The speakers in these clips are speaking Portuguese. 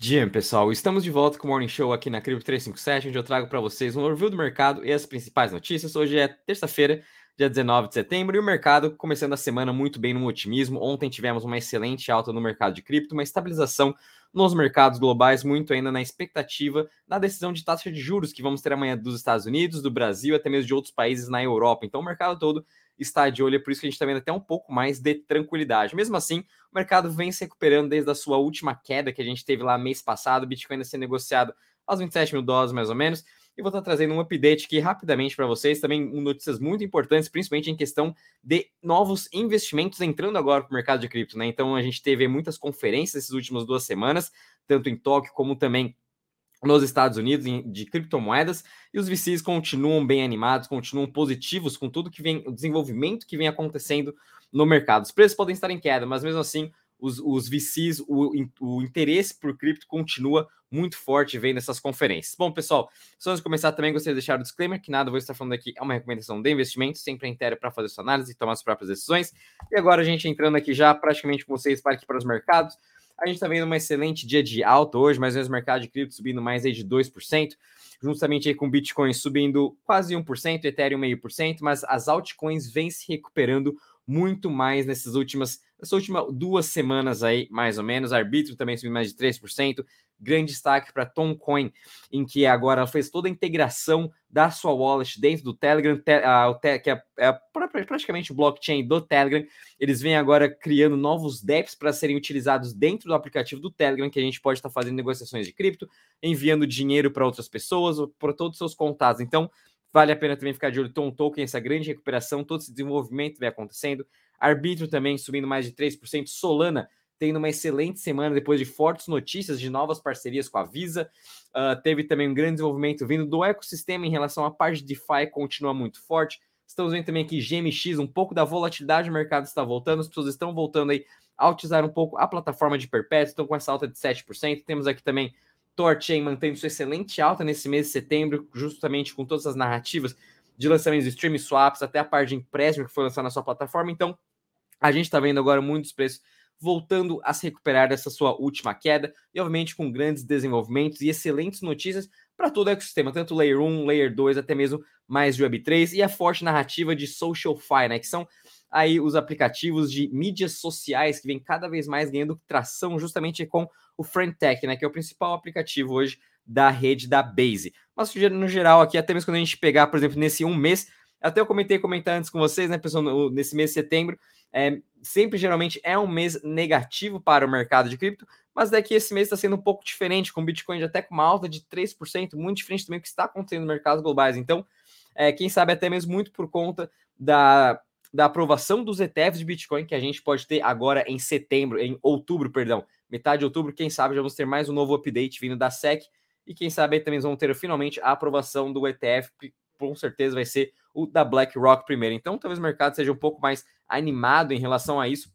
dia, pessoal. Estamos de volta com o Morning Show aqui na Cripto 357, onde eu trago para vocês um overview do mercado e as principais notícias. Hoje é terça-feira, dia 19 de setembro, e o mercado começando a semana muito bem no otimismo. Ontem tivemos uma excelente alta no mercado de cripto, uma estabilização nos mercados globais, muito ainda na expectativa da decisão de taxa de juros que vamos ter amanhã dos Estados Unidos, do Brasil, até mesmo de outros países na Europa. Então, o mercado todo está de olho, é por isso que a gente está vendo até um pouco mais de tranquilidade. Mesmo assim, o mercado vem se recuperando desde a sua última queda que a gente teve lá mês passado, o Bitcoin ainda sendo negociado aos 27 mil dólares mais ou menos. E vou estar trazendo um update aqui rapidamente para vocês, também notícias muito importantes, principalmente em questão de novos investimentos entrando agora para o mercado de cripto, né? Então a gente teve muitas conferências essas últimas duas semanas, tanto em Tóquio como também nos Estados Unidos de criptomoedas e os VCs continuam bem animados, continuam positivos com tudo que vem, o desenvolvimento que vem acontecendo no mercado. Os preços podem estar em queda, mas mesmo assim, os, os VCs, o, o interesse por cripto continua muito forte vendo essas conferências. Bom, pessoal, só antes de começar também gostaria de deixar o disclaimer que nada vou estar falando aqui é uma recomendação de investimento, sempre inteiro para fazer sua análise e tomar suas próprias decisões. E agora a gente entrando aqui já praticamente com vocês para aqui para os mercados. A gente está vendo um excelente dia de alta hoje, mas o mercado de cripto subindo mais aí de 2%, justamente aí com o Bitcoin subindo quase 1%, Ethereum meio por cento, mas as altcoins vêm se recuperando muito mais nessas últimas, nessas últimas duas semanas aí, mais ou menos. Arbítrio também subiu mais de 3%, grande destaque para Toncoin, em que agora fez toda a integração da sua wallet dentro do Telegram, que é, é praticamente o blockchain do Telegram. Eles vêm agora criando novos DEPs para serem utilizados dentro do aplicativo do Telegram, que a gente pode estar fazendo negociações de cripto, enviando dinheiro para outras pessoas, para todos os seus contatos. Então, vale a pena também ficar de olho Tom Token, essa grande recuperação, todo esse desenvolvimento vem acontecendo. Arbítrio também subindo mais de 3%, Solana tendo uma excelente semana depois de fortes notícias de novas parcerias com a Visa. Uh, teve também um grande desenvolvimento vindo do ecossistema em relação à parte de DeFi, continua muito forte. Estamos vendo também aqui GMX, um pouco da volatilidade do mercado está voltando, as pessoas estão voltando aí a utilizar um pouco a plataforma de perpétuo, estão com essa alta de 7%. Temos aqui também Torchain mantendo sua excelente alta nesse mês de setembro, justamente com todas as narrativas de lançamentos de stream swaps, até a parte de empréstimo que foi lançada na sua plataforma. Então, a gente está vendo agora muitos preços voltando a se recuperar dessa sua última queda e, obviamente, com grandes desenvolvimentos e excelentes notícias para todo o ecossistema, tanto Layer 1, Layer 2, até mesmo mais de Web3 e a forte narrativa de SocialFi, né, que são aí os aplicativos de mídias sociais que vem cada vez mais ganhando tração justamente com o Friendtech, né, que é o principal aplicativo hoje da rede da Base. Mas no geral aqui, até mesmo quando a gente pegar, por exemplo, nesse um mês, até eu comentei comentar antes com vocês, né, pessoal, nesse mês de setembro, é, sempre geralmente é um mês negativo para o mercado de cripto, mas daqui esse mês está sendo um pouco diferente, com o Bitcoin até com uma alta de 3%, muito diferente também do que está acontecendo no mercados globais. Então, é, quem sabe até mesmo muito por conta da, da aprovação dos ETFs de Bitcoin que a gente pode ter agora em setembro, em outubro, perdão, metade de outubro, quem sabe já vamos ter mais um novo update vindo da SEC e quem sabe também vão ter finalmente a aprovação do ETF, que com certeza vai ser o da BlackRock primeiro. Então, talvez o mercado seja um pouco mais animado em relação a isso,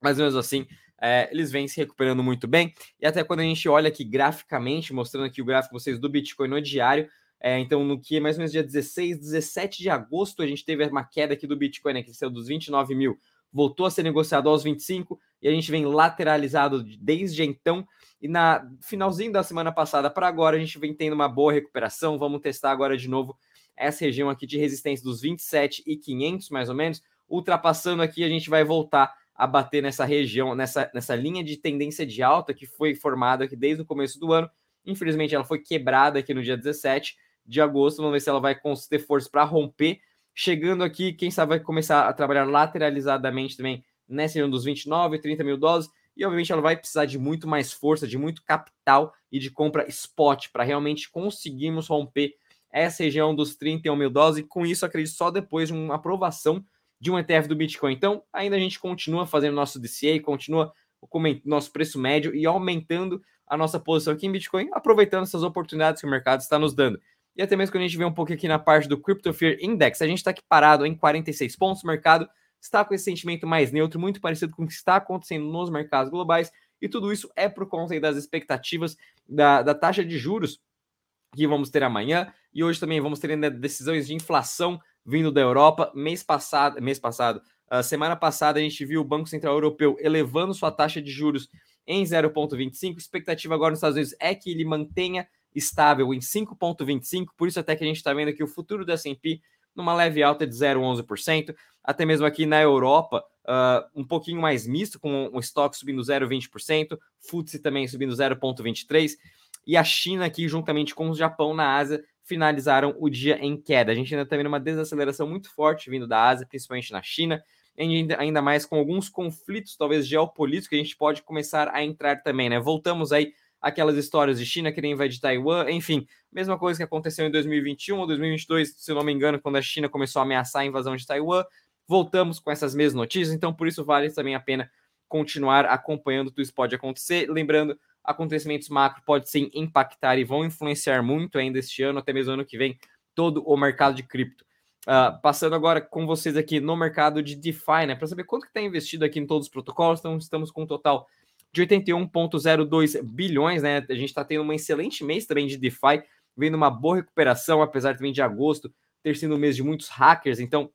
mas mesmo assim, é, eles vêm se recuperando muito bem. E até quando a gente olha aqui graficamente, mostrando aqui o gráfico vocês do Bitcoin no diário, é, então no que mais ou menos dia 16, 17 de agosto, a gente teve uma queda aqui do Bitcoin, né, que saiu dos 29 mil, voltou a ser negociado aos 25, e a gente vem lateralizado desde então. E na finalzinho da semana passada para agora, a gente vem tendo uma boa recuperação. Vamos testar agora de novo essa região aqui de resistência dos 27 e 500 mais ou menos, ultrapassando aqui a gente vai voltar a bater nessa região, nessa, nessa linha de tendência de alta que foi formada aqui desde o começo do ano. Infelizmente ela foi quebrada aqui no dia 17 de agosto, vamos ver se ela vai ter força para romper. Chegando aqui, quem sabe vai começar a trabalhar lateralizadamente também nessa região dos 29, 30 mil dólares. E obviamente ela vai precisar de muito mais força, de muito capital e de compra spot para realmente conseguirmos romper essa região dos 31 mil dólares, e com isso, acredito, só depois de uma aprovação de um ETF do Bitcoin. Então, ainda a gente continua fazendo nosso DCA, continua nosso preço médio e aumentando a nossa posição aqui em Bitcoin, aproveitando essas oportunidades que o mercado está nos dando. E até mesmo quando a gente vê um pouco aqui na parte do Crypto Fear Index, a gente está aqui parado em 46 pontos, o mercado está com esse sentimento mais neutro, muito parecido com o que está acontecendo nos mercados globais, e tudo isso é por conta das expectativas da, da taxa de juros que vamos ter amanhã. E hoje também vamos ter ainda decisões de inflação vindo da Europa. Mês passado, mês passado, uh, semana passada a gente viu o Banco Central Europeu elevando sua taxa de juros em 0,25. Expectativa agora nos Estados Unidos é que ele mantenha estável em 5,25. Por isso, até que a gente está vendo que o futuro do SP numa leve alta de 0,11%. Até mesmo aqui na Europa, uh, um pouquinho mais misto, com o estoque subindo 0,20%, FTSE também subindo 0,23%. E a China aqui, juntamente com o Japão na Ásia, finalizaram o dia em queda. A gente ainda está vendo uma desaceleração muito forte vindo da Ásia, principalmente na China, ainda, mais com alguns conflitos, talvez geopolíticos, que a gente pode começar a entrar também, né? Voltamos aí aquelas histórias de China querendo invadir Taiwan, enfim, mesma coisa que aconteceu em 2021 ou 2022, se não me engano, quando a China começou a ameaçar a invasão de Taiwan. Voltamos com essas mesmas notícias, então por isso vale também a pena continuar acompanhando tudo isso pode acontecer. Lembrando, acontecimentos macro pode sim impactar e vão influenciar muito ainda este ano, até mesmo ano que vem, todo o mercado de cripto. Uh, passando agora com vocês aqui no mercado de DeFi, né? Para saber quanto que está investido aqui em todos os protocolos, então estamos com um total de 81,02 bilhões, né? A gente está tendo um excelente mês também de DeFi, vendo uma boa recuperação, apesar também de agosto ter sido um mês de muitos hackers, então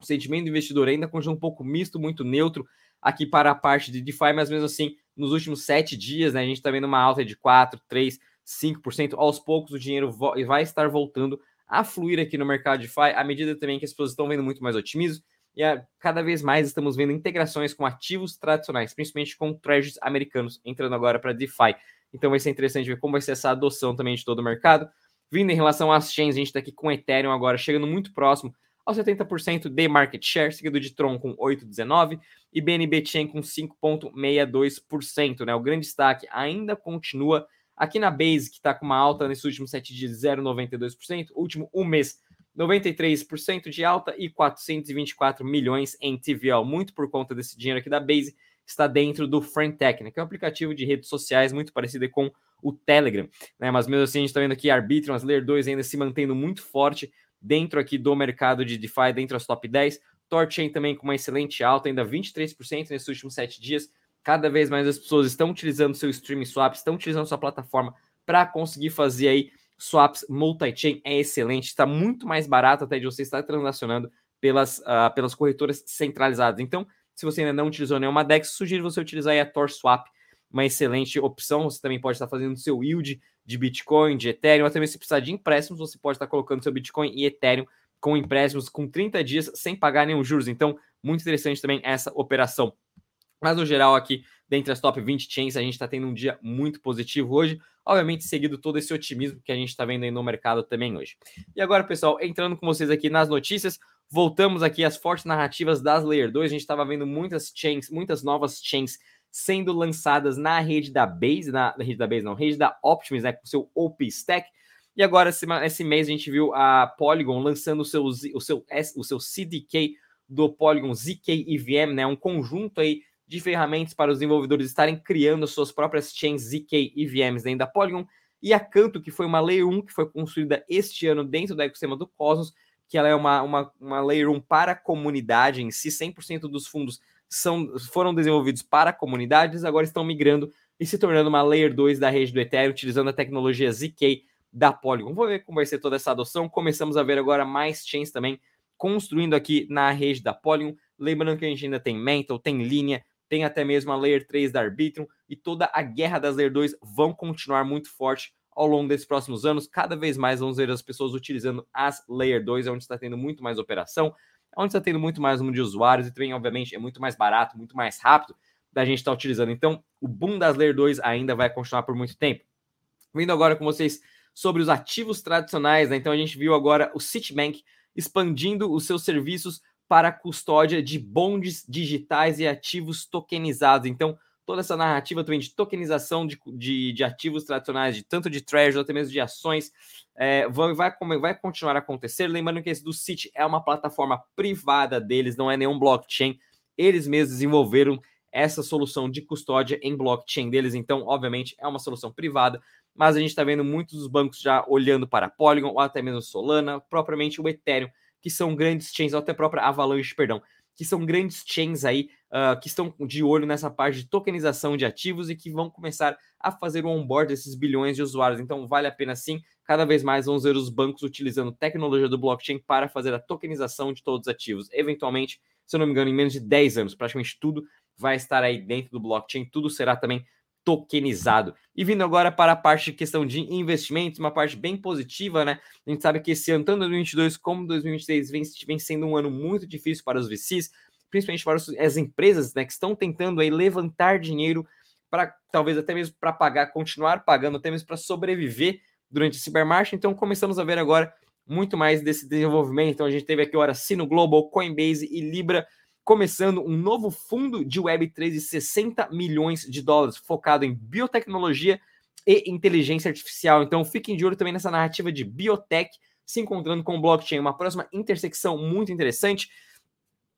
o sentimento do investidor ainda continua um pouco misto, muito neutro aqui para a parte de DeFi, mas mesmo assim, nos últimos sete dias, né, a gente está vendo uma alta de 4, 3, 5%. Aos poucos o dinheiro vai estar voltando a fluir aqui no mercado DeFi, à medida também que as pessoas estão vendo muito mais otimismo e a, cada vez mais estamos vendo integrações com ativos tradicionais, principalmente com treasuries americanos, entrando agora para DeFi. Então vai ser interessante ver como vai ser essa adoção também de todo o mercado. Vindo em relação às chains, a gente está aqui com Ethereum agora, chegando muito próximo aos 70% de market share, seguido de Tron com 8,19% e BNB Chain com 5,62%. Né? O grande destaque ainda continua aqui na Base, que está com uma alta nesses últimos 7 dias de 0,92%, último um mês 93% de alta e 424 milhões em TVL, muito por conta desse dinheiro aqui da Base, está dentro do Friendtech, né, que é um aplicativo de redes sociais muito parecido com o Telegram, né, mas mesmo assim a gente está vendo aqui Arbitrum, as Layer 2 ainda se mantendo muito forte dentro aqui do mercado de DeFi, dentro das top 10, Torchain também com uma excelente alta, ainda 23% nesses últimos 7 dias, cada vez mais as pessoas estão utilizando seu streaming swap, estão utilizando sua plataforma para conseguir fazer aí swaps multi-chain é excelente, está muito mais barato até de você estar transacionando pelas, uh, pelas corretoras centralizadas. Então, se você ainda não utilizou nenhuma DEX, sugiro você utilizar a TorSwap, uma excelente opção. Você também pode estar fazendo seu yield de Bitcoin, de Ethereum, até mesmo se precisar de empréstimos, você pode estar colocando seu Bitcoin e Ethereum com empréstimos com 30 dias sem pagar nenhum juros. Então, muito interessante também essa operação. Mas no geral, aqui, dentre as top 20 chains, a gente está tendo um dia muito positivo hoje. Obviamente, seguido todo esse otimismo que a gente está vendo aí no mercado também hoje. E agora, pessoal, entrando com vocês aqui nas notícias, voltamos aqui às fortes narrativas das Layer 2. A gente estava vendo muitas chains, muitas novas chains sendo lançadas na rede da Base, na, na rede da Base, não, rede da Optimus, né, com seu OP Stack. E agora, esse, mês, a gente viu a Polygon lançando o seu, o seu, o seu CDK do Polygon ZK EVM, né, um conjunto aí de ferramentas para os desenvolvedores estarem criando suas próprias chains ZK e VMs dentro da Polygon, e a Canto, que foi uma Layer 1 que foi construída este ano dentro do ecossistema do Cosmos, que ela é uma, uma, uma Layer 1 para a comunidade em si, 100% dos fundos são, foram desenvolvidos para comunidades, agora estão migrando e se tornando uma Layer 2 da rede do Ethereum, utilizando a tecnologia ZK da Polygon. Vamos ver como vai ser toda essa adoção. Começamos a ver agora mais chains também construindo aqui na rede da Polygon. Lembrando que a gente ainda tem Mental, tem linha, tem até mesmo a Layer 3 da Arbitrum e toda a guerra das Layer 2 vão continuar muito forte ao longo desses próximos anos. Cada vez mais vamos ver as pessoas utilizando as Layer 2, onde está tendo muito mais operação, onde está tendo muito mais número de usuários e também, obviamente, é muito mais barato, muito mais rápido da gente estar tá utilizando. Então, o boom das Layer 2 ainda vai continuar por muito tempo. Vindo agora com vocês sobre os ativos tradicionais, né? Então a gente viu agora o Citibank expandindo os seus serviços para custódia de bondes digitais e ativos tokenizados. Então, toda essa narrativa também de tokenização de, de, de ativos tradicionais, de tanto de treasury, até mesmo de ações, é, vai, vai, vai continuar a acontecer. Lembrando que esse do Citi é uma plataforma privada deles, não é nenhum blockchain. Eles mesmos desenvolveram essa solução de custódia em blockchain deles, então, obviamente, é uma solução privada, mas a gente está vendo muitos dos bancos já olhando para Polygon, ou até mesmo Solana, propriamente o Ethereum, que são grandes chains, ou até a própria Avalanche, perdão, que são grandes chains aí uh, que estão de olho nessa parte de tokenização de ativos e que vão começar a fazer o onboard desses bilhões de usuários. Então, vale a pena sim. Cada vez mais vamos ver os bancos utilizando tecnologia do blockchain para fazer a tokenização de todos os ativos. Eventualmente, se eu não me engano, em menos de 10 anos, praticamente tudo vai estar aí dentro do blockchain, tudo será também tokenizado. E vindo agora para a parte de questão de investimentos, uma parte bem positiva, né? A gente sabe que esse ano, tanto 2022 como 2023, vem, vem sendo um ano muito difícil para os VCs, principalmente para as empresas, né, que estão tentando aí levantar dinheiro para talvez até mesmo para pagar, continuar pagando, até mesmo para sobreviver durante esse bear market. Então começamos a ver agora muito mais desse desenvolvimento. Então a gente teve aqui agora Sino Global, Coinbase e Libra começando um novo fundo de Web3 de 60 milhões de dólares, focado em biotecnologia e inteligência artificial. Então fiquem de olho também nessa narrativa de biotech se encontrando com o blockchain, uma próxima intersecção muito interessante.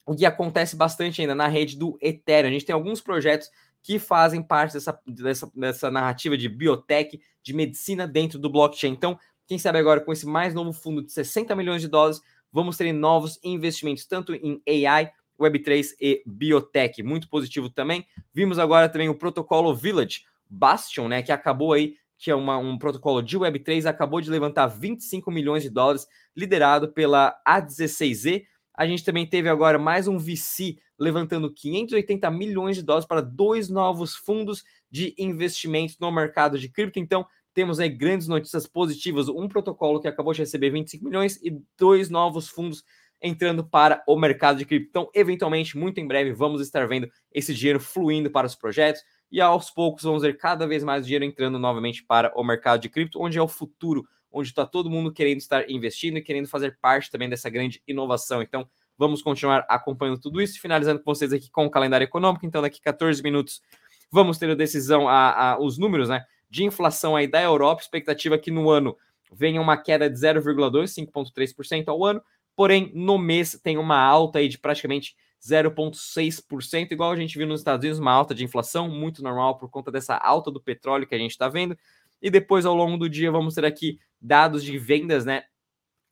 O que acontece bastante ainda na rede do Ethereum. A gente tem alguns projetos que fazem parte dessa, dessa, dessa narrativa de biotech, de medicina dentro do blockchain. Então, quem sabe agora com esse mais novo fundo de 60 milhões de dólares, vamos ter novos investimentos, tanto em AI, Web3 e biotech. Muito positivo também. Vimos agora também o protocolo Village, Bastion, né, que acabou aí, que é uma, um protocolo de Web3, acabou de levantar 25 milhões de dólares, liderado pela A16Z. A gente também teve agora mais um VC levantando 580 milhões de dólares para dois novos fundos de investimentos no mercado de cripto. Então, temos aí grandes notícias positivas. Um protocolo que acabou de receber 25 milhões e dois novos fundos entrando para o mercado de cripto. Então, eventualmente, muito em breve, vamos estar vendo esse dinheiro fluindo para os projetos e aos poucos vamos ver cada vez mais dinheiro entrando novamente para o mercado de cripto, onde é o futuro, onde está todo mundo querendo estar investindo e querendo fazer parte também dessa grande inovação. Então, vamos continuar acompanhando tudo isso, finalizando com vocês aqui com o calendário econômico. Então, daqui 14 minutos, vamos ter a decisão, a, a, os números, né? de inflação aí da Europa, expectativa que no ano venha uma queda de 0,2, 5,3% ao ano, porém no mês tem uma alta aí de praticamente 0,6%, igual a gente viu nos Estados Unidos, uma alta de inflação muito normal por conta dessa alta do petróleo que a gente está vendo. E depois, ao longo do dia, vamos ter aqui dados de vendas né,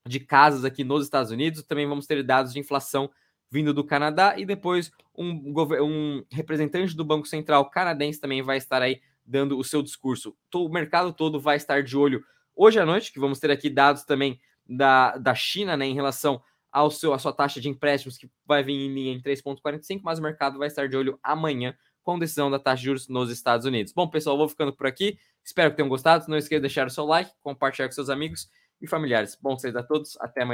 de casas aqui nos Estados Unidos, também vamos ter dados de inflação vindo do Canadá, e depois um, um representante do Banco Central canadense também vai estar aí dando o seu discurso. O mercado todo vai estar de olho hoje à noite, que vamos ter aqui dados também da, da China, né, em relação ao seu, a sua taxa de empréstimos, que vai vir em linha em 3,45, mas o mercado vai estar de olho amanhã com decisão da taxa de juros nos Estados Unidos. Bom, pessoal, vou ficando por aqui. Espero que tenham gostado. Não esqueça de deixar o seu like, compartilhar com seus amigos e familiares. Bom vocês a todos. Até amanhã.